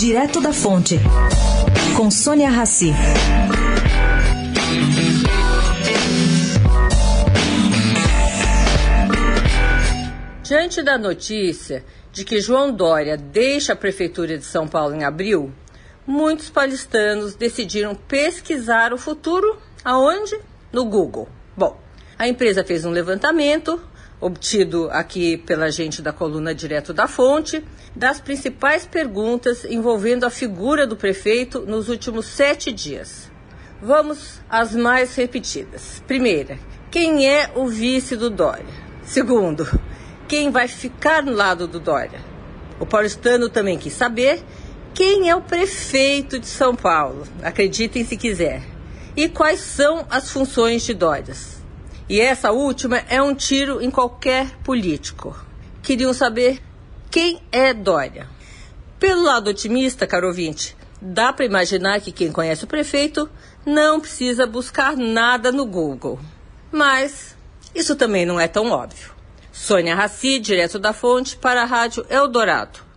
Direto da Fonte, com Sônia Rassi. Diante da notícia de que João Dória deixa a Prefeitura de São Paulo em abril, muitos paulistanos decidiram pesquisar o futuro aonde? No Google. Bom, a empresa fez um levantamento obtido aqui pela gente da coluna Direto da Fonte, das principais perguntas envolvendo a figura do prefeito nos últimos sete dias. Vamos às mais repetidas. Primeira, quem é o vice do Dória? Segundo, quem vai ficar no lado do Dória? O paulistano também quis saber quem é o prefeito de São Paulo, acreditem se quiser, e quais são as funções de Dórias. E essa última é um tiro em qualquer político. Queriam saber quem é Dória. Pelo lado otimista, caro ouvinte, dá para imaginar que quem conhece o prefeito não precisa buscar nada no Google. Mas isso também não é tão óbvio. Sônia Raci, direto da fonte, para a Rádio Eldorado.